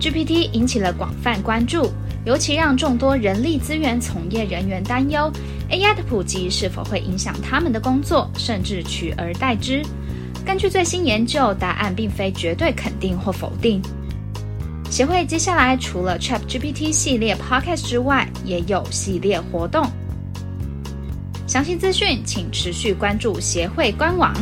GPT 引起了广泛关注，尤其让众多人力资源从业人员担忧：AI 的普及是否会影响他们的工作，甚至取而代之？根据最新研究，答案并非绝对肯定或否定。协会接下来除了 ChatGPT 系列 Podcast 之外，也有系列活动。详细资讯请持续关注协会官网。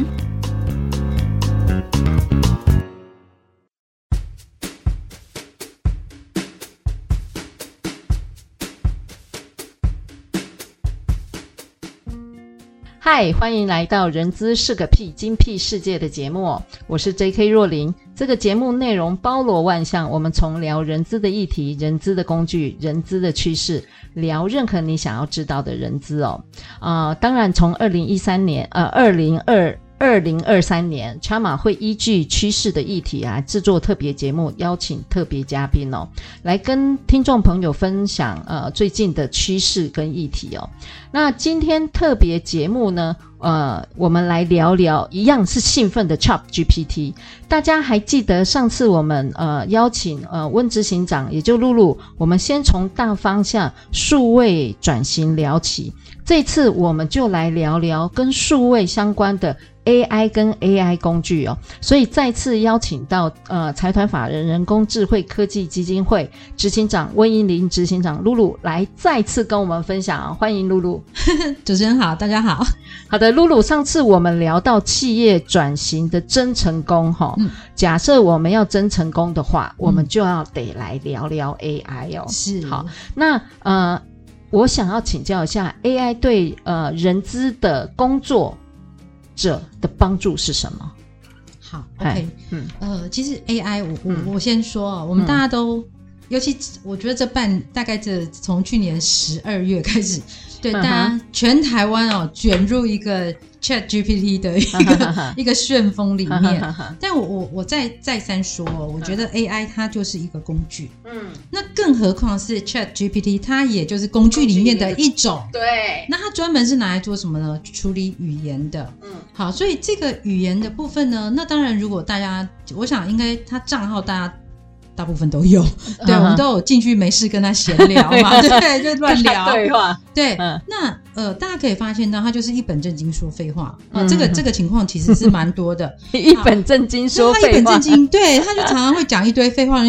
嗨，欢迎来到《人资是个屁精辟世界》的节目，我是 J.K. 若琳。这个节目内容包罗万象，我们从聊人资的议题、人资的工具、人资的趋势，聊任何你想要知道的人资哦。啊、当然，从二零一三年，呃，二零二。二零二三年，Chama 会依据趋势的议题啊，制作特别节目，邀请特别嘉宾哦，来跟听众朋友分享呃最近的趋势跟议题哦。那今天特别节目呢，呃，我们来聊聊一样是兴奋的 ChatGPT。大家还记得上次我们呃邀请呃温执行长，也就露露，我们先从大方向数位转型聊起。这次我们就来聊聊跟数位相关的。AI 跟 AI 工具哦，所以再次邀请到呃财团法人人工智慧科技基金会执行长温英玲执行长露露来再次跟我们分享啊，欢迎露露。主持人好，大家好。好的，露露，上次我们聊到企业转型的真成功哈、假设我们要真成功的话，我们就要得来聊聊 AI 哦。是，好，那呃，我想要请教一下 AI 对呃人资的工作。者的帮助是什么？好，OK，嗯，呃，其实 AI，我我我先说我们大家都，嗯、尤其我觉得这半大概这从去年十二月开始，对、嗯、大家全台湾哦卷入一个。Chat GPT 的一个 一个旋风里面，但我我我再再三说，我觉得 AI 它就是一个工具，嗯，那更何况是 Chat GPT，它也就是工具里面的一种，对，那它专门是拿来做什么呢？处理语言的，嗯，好，所以这个语言的部分呢，那当然如果大家，我想应该它账号大家。大部分都有，对、uh -huh. 我们都有进去没事跟他闲聊嘛，对，就乱聊对话。对，嗯、那呃，大家可以发现到他就是一本正经说废话啊、这个这个情况其实是蛮多的。一本正经说废话，他一本正经，对，他就常常会讲一堆废话，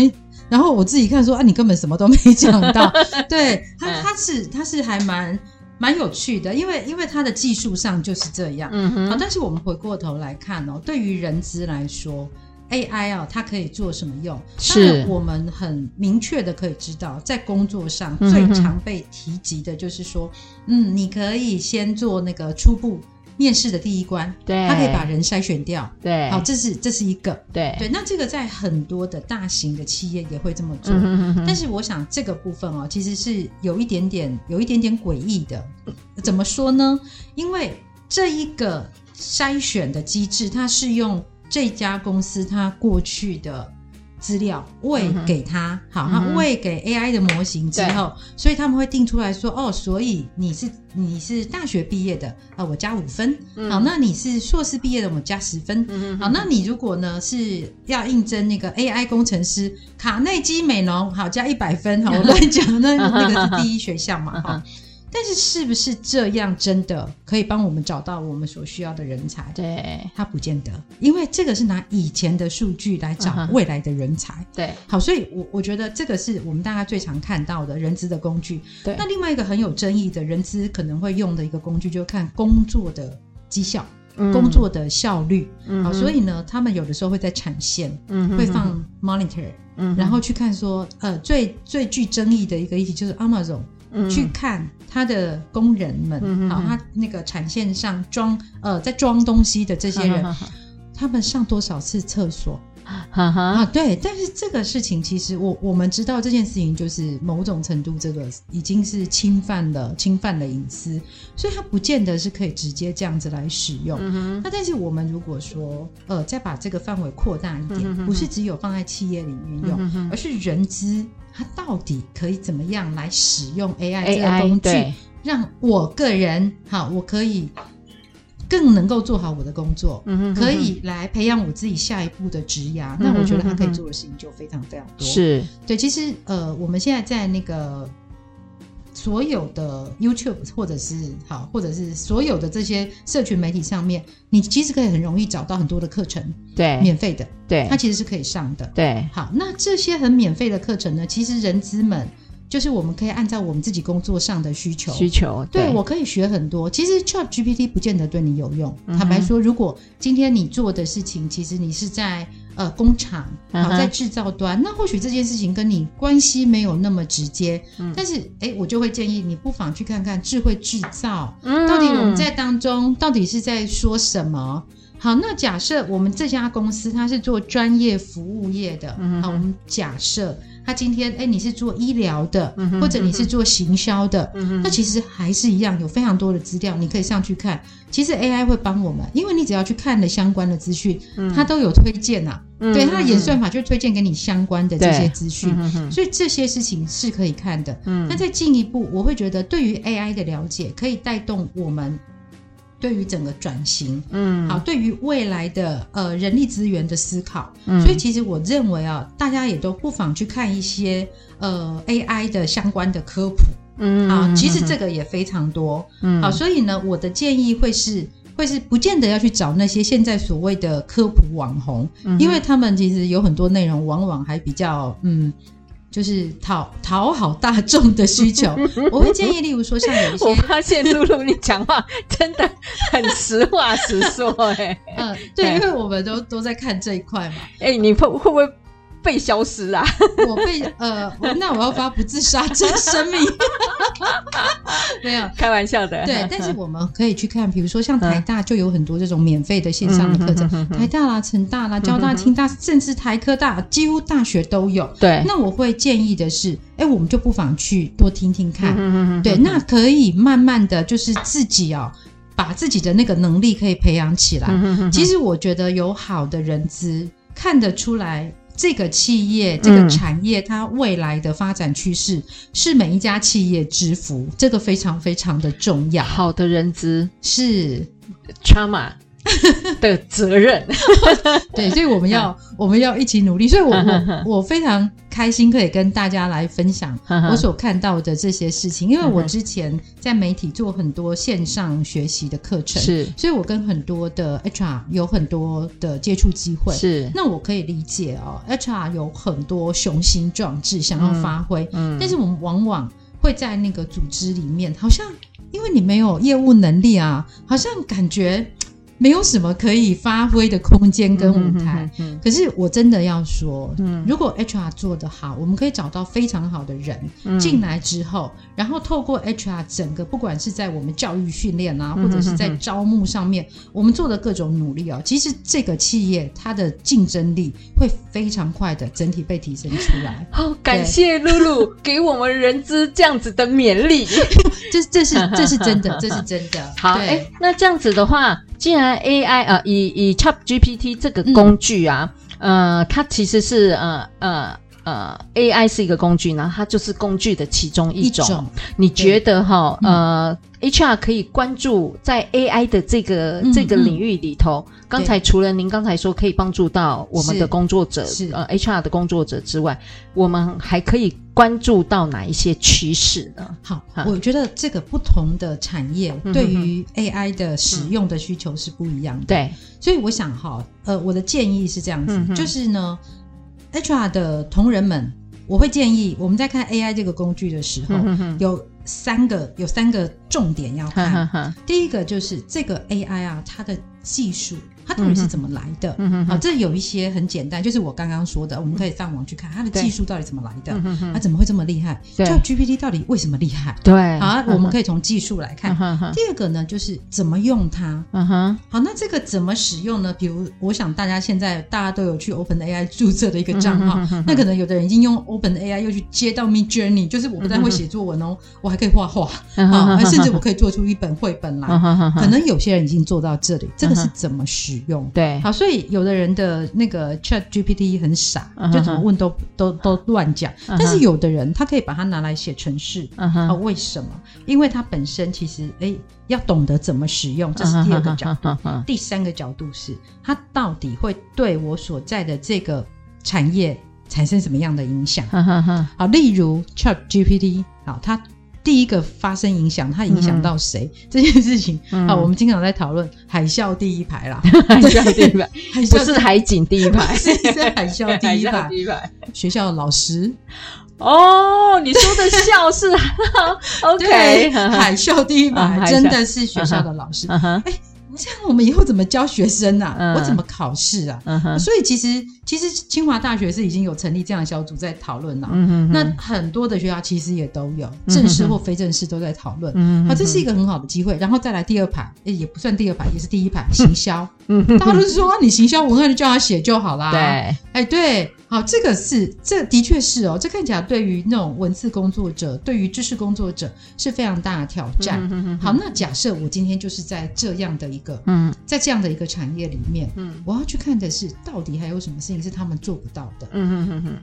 然后我自己看说啊，你根本什么都没讲到。对他，他是他是还蛮蛮有趣的，因为因为他的技术上就是这样。嗯哼，好，但是我们回过头来看哦，对于人资来说。AI 啊，它可以做什么用？是我们很明确的可以知道，在工作上最常被提及的就是说，嗯，嗯，你可以先做那个初步面试的第一关，对，它可以把人筛选掉，对，好，这是这是一个，对对。那这个在很多的大型的企业也会这么做，嗯哼哼哼，但是我想这个部分哦，其实是有一点点有一点点诡异的。怎么说呢？因为这一个筛选的机制，它是用。这家公司它过去的资料喂给他，嗯、好，他喂给 AI 的模型之后，所以他们会定出来说，哦，所以你是你是大学毕业的，啊，我加五分，嗯，好，那你是硕士毕业的，我加十分，嗯，好，那你如果呢是要应征那个 AI 工程师，卡内基美容，好，加一百分，好，我乱讲，那那个是第一学校嘛，哈。但是是不是这样真的可以帮我们找到我们所需要的人才？对，他不见得，因为这个是拿以前的数据来找未来的人才。Uh. 对，好，所以我我觉得这个是我们大家最常看到的人资的工具。对，那另外一个很有争议的人资可能会用的一个工具，就是看工作的绩效、嗯、工作的效率。嗯，好，所以呢，他们有的时候会在产线，嗯，会放 monitor，嗯，然后去看说，呃，最最具争议的一个议题就是 Amazon。去看他的工人们，嗯、好，他那个产线上装呃在装东西的这些人，嗯、他们上多少次厕所，哈哈啊，对，但是这个事情其实我我们知道这件事情就是某种程度这个已经是侵犯了侵犯了隐私，所以它不见得是可以直接这样子来使用。嗯。那但是我们如果说呃再把这个范围扩大一点，嗯哼，不是只有放在企业里面用，嗯哼，而是人资它到底可以怎么样来使用 AI 这个工具，让我个人好，我可以。更能够做好我的工作，可以来培养我自己下一步的职涯。嗯，那我觉得他可以做的事情就非常非常多。是对，其实呃，我们现在在那个所有的 YouTube 或者是好，或者是所有的这些社群媒体上面，你其实可以很容易找到很多的课程，对，免费的，对，它其实是可以上的，对。好，那这些很免费的课程呢，其实人资们。就是我们可以按照我们自己工作上的需求，需求，对，对我可以学很多。其实 Chat GPT 不见得对你有用。嗯、坦白说，如果今天你做的事情，其实你是在呃工厂，好在制造端，那或许这件事情跟你关系没有那么直接。嗯、但是，哎，我就会建议你不妨去看看智慧制造，嗯、到底我们在当中到底是在说什么。好，那假设我们这家公司它是做专业服务业的，嗯、好，我们假设。他今天哎，你是做医疗的，嗯、哼或者你是做行销的，嗯、那其实还是一样，有非常多的资料，你可以上去看。其实 AI 会帮我们，因为你只要去看了相关的资讯，嗯、它都有推荐呐、啊。嗯、对，它的演算法就推荐给你相关的这些资讯，嗯、所以这些事情是可以看的。嗯，那再进一步，我会觉得对于 AI 的了解，可以带动我们。对于整个转型，嗯，好，对于未来的呃人力资源的思考，嗯，所以其实我认为啊，大家也都不妨去看一些呃 AI 的相关的科普，嗯，啊，其实这个也非常多，嗯，好，所以呢，我的建议会是会是不见得要去找那些现在所谓的科普网红，嗯，因为他们其实有很多内容往往还比较嗯。就是讨讨好大众的需求，我会建议，例如说像有一些，我发现露露你讲话真的很实话实说，哎，嗯，对，因为我们都都在看这一块嘛，哎、欸，你会会不会？被消失啊！我被呃，那我要发不自杀真生命，没有开玩笑的。对，但是我们可以去看，比如说像台大就有很多这种免费的线上的课程，嗯、台大啦、成大啦、交大、清大，甚至台科大，几乎大学都有。对，那我会建议的是，哎，我们就不妨去多听听看。嗯、对，那可以慢慢的就是自己哦，把自己的那个能力可以培养起来。嗯、其实我觉得有好的人资看得出来。这个企业、这个产业，它未来的发展趋势是每一家企业之福，这个非常非常的重要。好的人资。是。Chama 的责任，对，所以我们要我们要一起努力。所以我，我非常开心可以跟大家来分享我所看到的这些事情，因为我之前在媒体做很多线上学习的课程，是，所以我跟很多的 HR 有很多的接触机会，是。那我可以理解哦，HR 有很多雄心壮志想要发挥，嗯，嗯，但是我们往往会在那个组织里面，好像因为你没有业务能力啊，好像感觉。没有什么可以发挥的空间跟舞台，可是我真的要说，嗯、如果 HR 做得好，我们可以找到非常好的人、嗯、进来之后，然后透过 HR 整个，不管是在我们教育训练啊，或者是在招募上面，嗯、哼哼我们做的各种努力哦，其实这个企业它的竞争力会非常快的整体被提升出来。好，感谢露露 给我们人资这样子的勉励，这这是这是真的，这是真的。好，哎，那这样子的话。既然 AI 呃，以以 ChatGPT 这个工具啊，嗯、呃，它其实是呃呃呃 AI 是一个工具呢，它就是工具的其中一种。一种你觉得哈呃、嗯、HR 可以关注在 AI 的这个、嗯、这个领域里头？刚、嗯、才除了您刚才说可以帮助到我们的工作者，是呃 HR 的工作者之外，我们还可以。关注到哪一些趋势呢？好，我觉得这个不同的产业对于 AI 的使用的需求是不一样的。对，所以我想哈，呃，我的建议是这样子，就是呢，HR 的同仁们，我会建议我们在看 AI 这个工具的时候，有三个有三个重点要看。第一个就是这个 AI 啊，它的技术它到底是怎么来的？嗯好，这有一些很简单，就是我刚刚说的，我们可以上网去看它的技术到底怎么来的，它怎么会这么厉害？ChatGPT 到底为什么厉害？对，好，我们可以从技术来看。第二个呢，就是怎么用它。嗯哼，好，那这个怎么使用呢？比如，我想大家现在大家都有去 OpenAI 注册的一个账号，那可能有的人已经用 OpenAI 又去接到 Midjourney，就是我不但会写作文哦，我还可以画画啊，甚至我可以做出一本绘本来。可能有些人已经做到这里，这个是怎么使用？对，好，所以有的人的那个 ChatGPT 很傻，就怎么问都都都乱讲。但是有的人他可以把它拿来写程式，啊，为什么？因为它本身其实哎，要懂得怎么使用，这是第二个角度。第三个角度是它到底会对我所在的这个产业产生什么样的影响？好，例如 ChatGPT，好，它。第一个发生影响，它影响到谁？这件事情啊，我们经常在讨论海啸第一排啦，海啸第一排，不是海景第一排，是海啸第一排。第一排，学校的老师。哦，你说的校是 OK，海啸第一排真的是学校的老师。哎。这样我们以后怎么教学生啊？嗯、我怎么考试啊？嗯、所以其实其实清华大学是已经有成立这样的小组在讨论了。嗯、哼哼那很多的学校其实也都有，正式或非正式都在讨论。嗯，好，这是一个很好的机会。然后再来第二排，诶也不算第二排，也是第一排，行销。嗯，大家都是说你行销文案就叫他写就好啦。对，哎对。好，这个是，这的确是哦，这看起来对于那种文字工作者，对于知识工作者是非常大的挑战。嗯、哼哼好，那假设我今天就是在这样的一个，嗯，在这样的一个产业里面，嗯，我要去看的是到底还有什么事情是他们做不到的。嗯哼哼哼。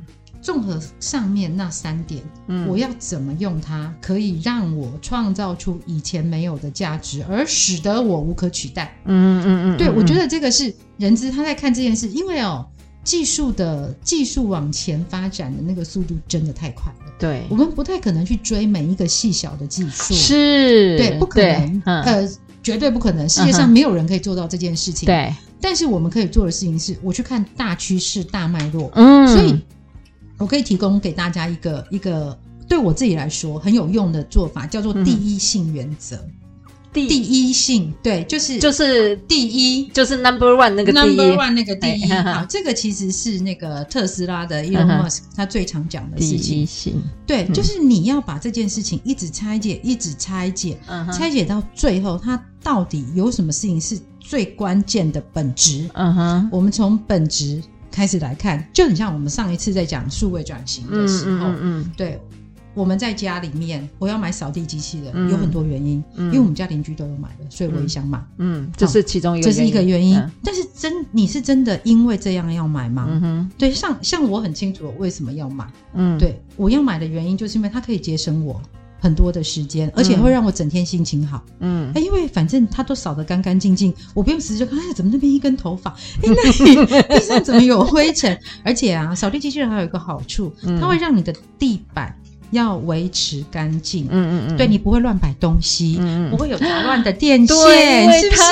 综合上面那三点，嗯，我要怎么用它，可以让我创造出以前没有的价值，而使得我无可取代。嗯嗯嗯。对，我觉得这个是人资他在看这件事，因为哦。技术的技术往前发展的那个速度真的太快了，对，我们不太可能去追每一个细小的技术，是，对，不可能，嗯、呃，绝对不可能，世界上没有人可以做到这件事情，对。但是我们可以做的事情是，我去看大趋势、大脉络，嗯，所以我可以提供给大家一个一个对我自己来说很有用的做法，叫做第一性原则。嗯第一性，对，就是就是第一，就是 number one 那个 number one 那个第一。好，这个其实是那个特斯拉的 Elon Musk 他最常讲的事情。第一性，对，就是你要把这件事情一直拆解，一直拆解，拆解到最后，它到底有什么事情是最关键的本质？嗯哼，我们从本质开始来看，就很像我们上一次在讲数位转型的时候，嗯，对。我们在家里面，我要买扫地机器人，有很多原因，因为我们家邻居都有买的，所以我也想买。嗯，这是其中一个，这是一个原因。但是真，你是真的因为这样要买吗？嗯哼，对，像像我很清楚我为什么要买。嗯，对，我要买的原因就是因为它可以节省我很多的时间，而且会让我整天心情好。嗯，哎，因为反正它都扫得干干净净，我不用时时就看，哎，怎么那边一根头发？哎，那里 地上怎么有灰尘？而且啊，扫地机器人还有一个好处，它会让你的地板。要维持干净，嗯嗯嗯，对，你不会乱摆东西，嗯，不会有杂乱的电线，是不是？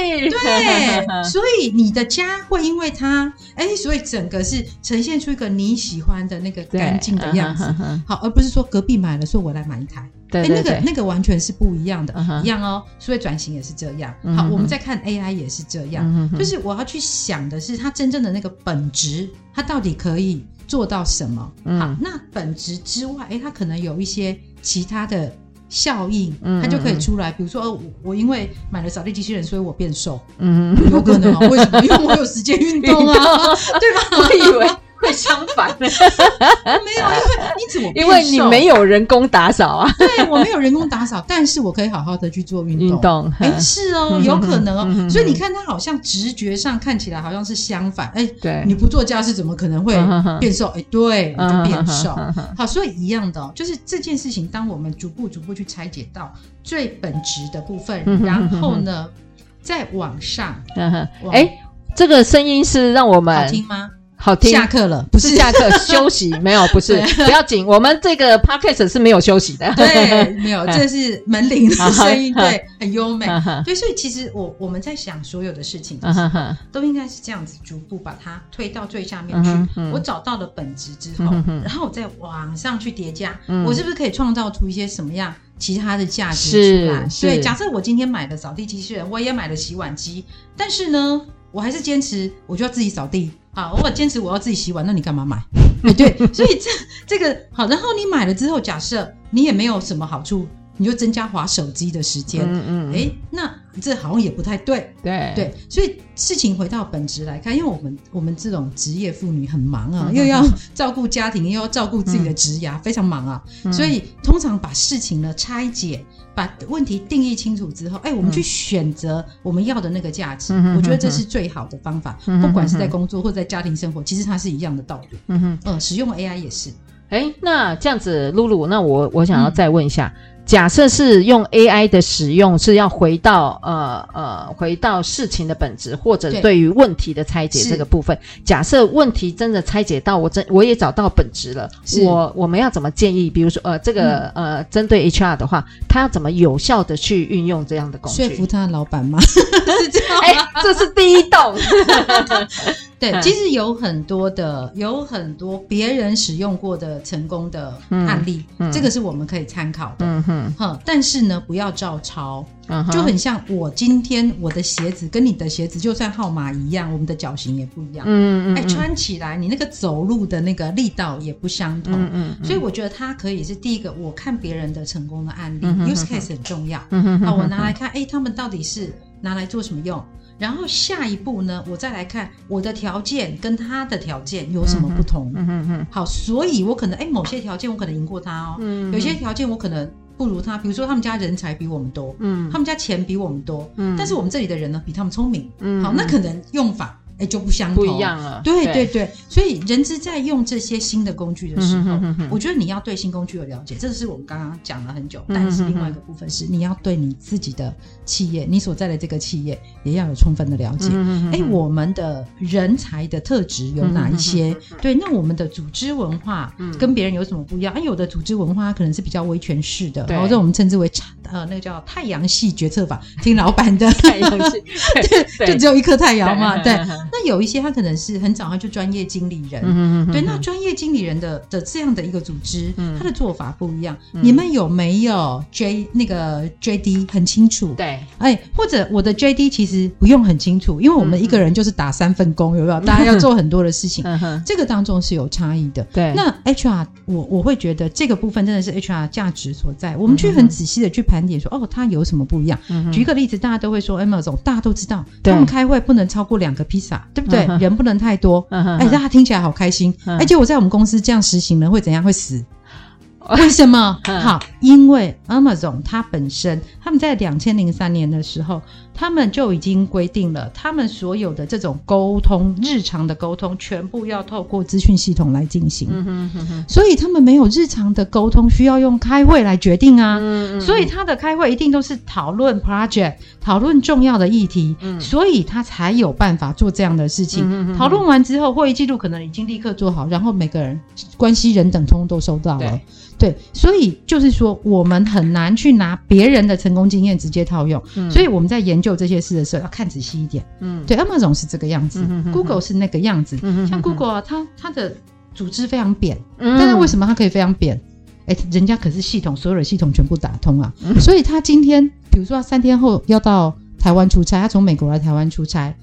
对，所以你的家会因为它，哎，所以整个是呈现出一个你喜欢的那个干净的样子，好，而不是说隔壁买了，说我来买一台，对，那个那个完全是不一样的，一样哦。所以转型也是这样，好，我们再看 AI 也是这样，就是我要去想的是它真正的那个本质，它到底可以。做到什么？嗯、好，那本质之外，哎，它可能有一些其他的效应，嗯、它就可以出来。比如说，我我因为买了扫地机器人，所以我变瘦，嗯，有可能啊？为什么？因为我有时间运动啊，对吧？我以为。会相反，没有，因为你怎么？因为你没有人工打扫啊。对，我没有人工打扫，但是我可以好好的去做运动。运动，哎，是哦，有可能哦。所以你看，他好像直觉上看起来好像是相反。哎，对，你不做家事怎么可能会变瘦？哎，对，你就变瘦。好，所以一样的哦，就是这件事情，当我们逐步逐步去拆解到最本质的部分，然后呢，再往上。哎，这个声音是让我们好听吗？好听。下课了，不是，是下课休息，没有，不是，不要紧。我们这个 podcast 是没有休息的，对，没有，这是门铃的声音，对，很优美。对，所以其实我我们在想所有的事情，都应该是这样子，逐步把它推到最下面去。我找到了本质之后，然后我再往上去叠加，我是不是可以创造出一些什么样其他的价值出来？对，假设我今天买了扫地机器人，我也买了洗碗机，但是呢，我还是坚持我就要自己扫地。好，我坚持我要自己洗碗，那你干嘛买？哎，对，所以这这个好，然后你买了之后，假设你也没有什么好处，你就增加划手机的时间，嗯嗯，哎，那这好像也不太对，对对，所以事情回到本质来看，因为我们我们这种职业妇女很忙啊，又要照顾家庭，又要照顾自己的职涯，非常忙啊，所以通常把事情呢拆解。把问题定义清楚之后，哎，我们去选择我们要的那个价值，我觉得这是最好的方法。不管是在工作或在家庭生活，其实它是一样的道理。嗯哼，嗯，使用 AI 也是。哎，那这样子，露露，那我我想要再问一下。嗯假设是用 AI 的使用，是要回到呃呃回到事情的本质，或者对于问题的拆解这个部分。假设问题真的拆解到我真我也找到本质了，我我们要怎么建议？比如说呃这个、嗯、呃针对 HR 的话，他要怎么有效的去运用这样的工具？说服他的老板吗？是这样吗？哎，这是第一道。对，其实有很多的，有很多别人使用过的成功的案例，嗯嗯、这个是我们可以参考的。嗯哼，哼，但是呢，不要照抄，嗯、就很像我今天我的鞋子跟你的鞋子，就算号码一样，我们的脚型也不一样。嗯嗯，哎，穿起来你那个走路的那个力道也不相同。嗯嗯，嗯所以我觉得它可以是第一个，我看别人的成功的案例、，use case 很重要。嗯哼，好，我拿来看，哎，他们到底是拿来做什么用？然后下一步呢，我再来看我的条件跟他的条件有什么不同。嗯嗯嗯。好，所以我可能哎，某些条件我可能赢过他哦。嗯。有些条件我可能不如他，比如说他们家人才比我们多。嗯。他们家钱比我们多。嗯。但是我们这里的人呢，比他们聪明。嗯。好，那可能用法。哎，就不相同，不一样了。对对对，所以人资在用这些新的工具的时候，我觉得你要对新工具有了解，这是我们刚刚讲了很久。但是另外一个部分是，你要对你自己的企业，你所在的这个企业也要有充分的了解。哎，我们的人才的特质有哪一些？对，那我们的组织文化跟别人有什么不一样？哎，有的组织文化可能是比较威权式的，然后这我们称之为呃那个叫太阳系决策法，听老板的。太阳系，对，就只有一颗太阳嘛，对。那有一些他可能是很早他就专业经理人，嗯、哼对，那专业经理人的的这样的一个组织，嗯、他的做法不一样。嗯、你们有没有 J 那个 JD 很清楚？对，哎，或者我的 JD 其实不用很清楚，因为我们一个人就是打三份工，有没有？大家要做很多的事情，嗯、哼这个当中是有差异的。对，那 HR 我我会觉得这个部分真的是 HR 价值所在。我们去很仔细的去盘点说，哦，他有什么不一样？嗯、哼举一个例子，大家都会说 Amazon，大家都知道，他们开会不能超过两个披萨。对不对？人不能太多。哎，让他听起来好开心。而且我在我们公司这样实行了，会怎样？会死？为什么？好，因为 Amazon 它本身，他们在两千零三年的时候，他们就已经规定了，他们所有的这种沟通，日常的沟通，全部要透过资讯系统来进行。嗯哼哼哼。所以他们没有日常的沟通，需要用开会来决定啊。嗯嗯。所以他的开会一定都是讨论 project，讨论重要的议题。嗯。所以他才有办法做这样的事情。嗯哼哼。讨论完之后，会议记录可能已经立刻做好，然后每个人关系人等通都收到了。对，所以就是说，我们很难去拿别人的成功经验直接套用。嗯，所以我们在研究这些事的时候，要看仔细一点。嗯，对，Amazon 是这个样子，嗯，Google 是那个样子。嗯，像 Google 啊，它它的组织非常扁，嗯，但是为什么它可以非常扁？哎，人家可是系统，所有的系统全部打通啊。嗯，所以他今天，比如说他三天后要到台湾出差，他从美国来台湾出差。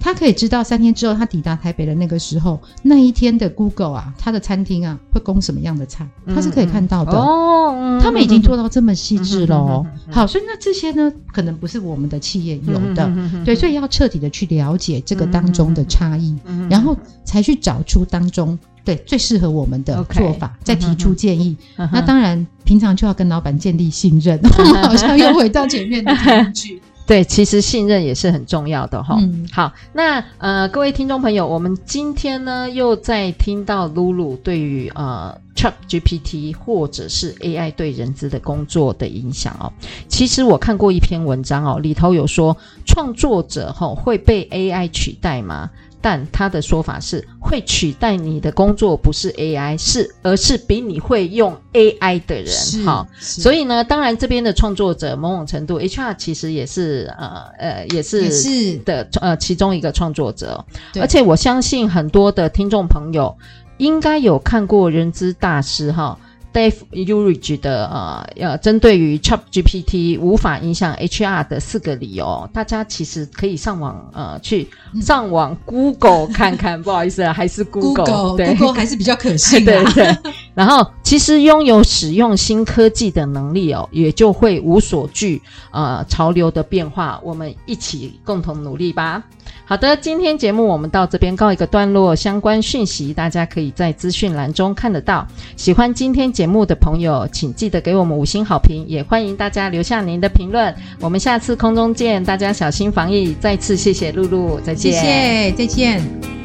他可以知道三天之后他抵达台北的那个时候，那一天的 Google 啊，他的餐厅啊会供什么样的菜，他是可以看到的。哦，他们已经做到这么细致了哦。好，所以那这些呢，可能不是我们的企业有的，对，所以要彻底的去了解这个当中的差异，然后才去找出当中对最适合我们的做法，再提出建议。那当然，平常就要跟老板建立信任，好像又回到前面的金句。对，其实信任也是很重要的哈。嗯，好，那呃，各位听众朋友，我们今天呢又在听到露露对于呃 ChatGPT 或者是 AI 对人资的工作的影响哦。其实我看过一篇文章哦，里头有说创作者哈会被 AI 取代吗？但他的说法是会取代你的工作，不是 AI，是而是比你会用 AI 的人。好，所以呢，当然这边的创作者某种程度，HR 其实也是呃呃也是也是的呃其中一个创作者。而且我相信很多的听众朋友应该有看过人资大师哈。Dave Ulrich 的呃呃，针对于 ChatGPT 无法影响 HR 的四个理由，大家其实可以上网呃去上网 Google 看看，不好意思啊，还是 Google, Google 还是比较可信 的。对对。然后，其实拥有使用新科技的能力哦，也就会无所惧呃潮流的变化，我们一起共同努力吧。好的，今天节目我们到这边告一个段落，相关讯息大家可以在资讯栏中看得到。喜欢今天节目的朋友，请记得给我们五星好评，也欢迎大家留下您的评论。我们下次空中见，大家小心防疫。再次谢谢露露，再见，谢谢，再见。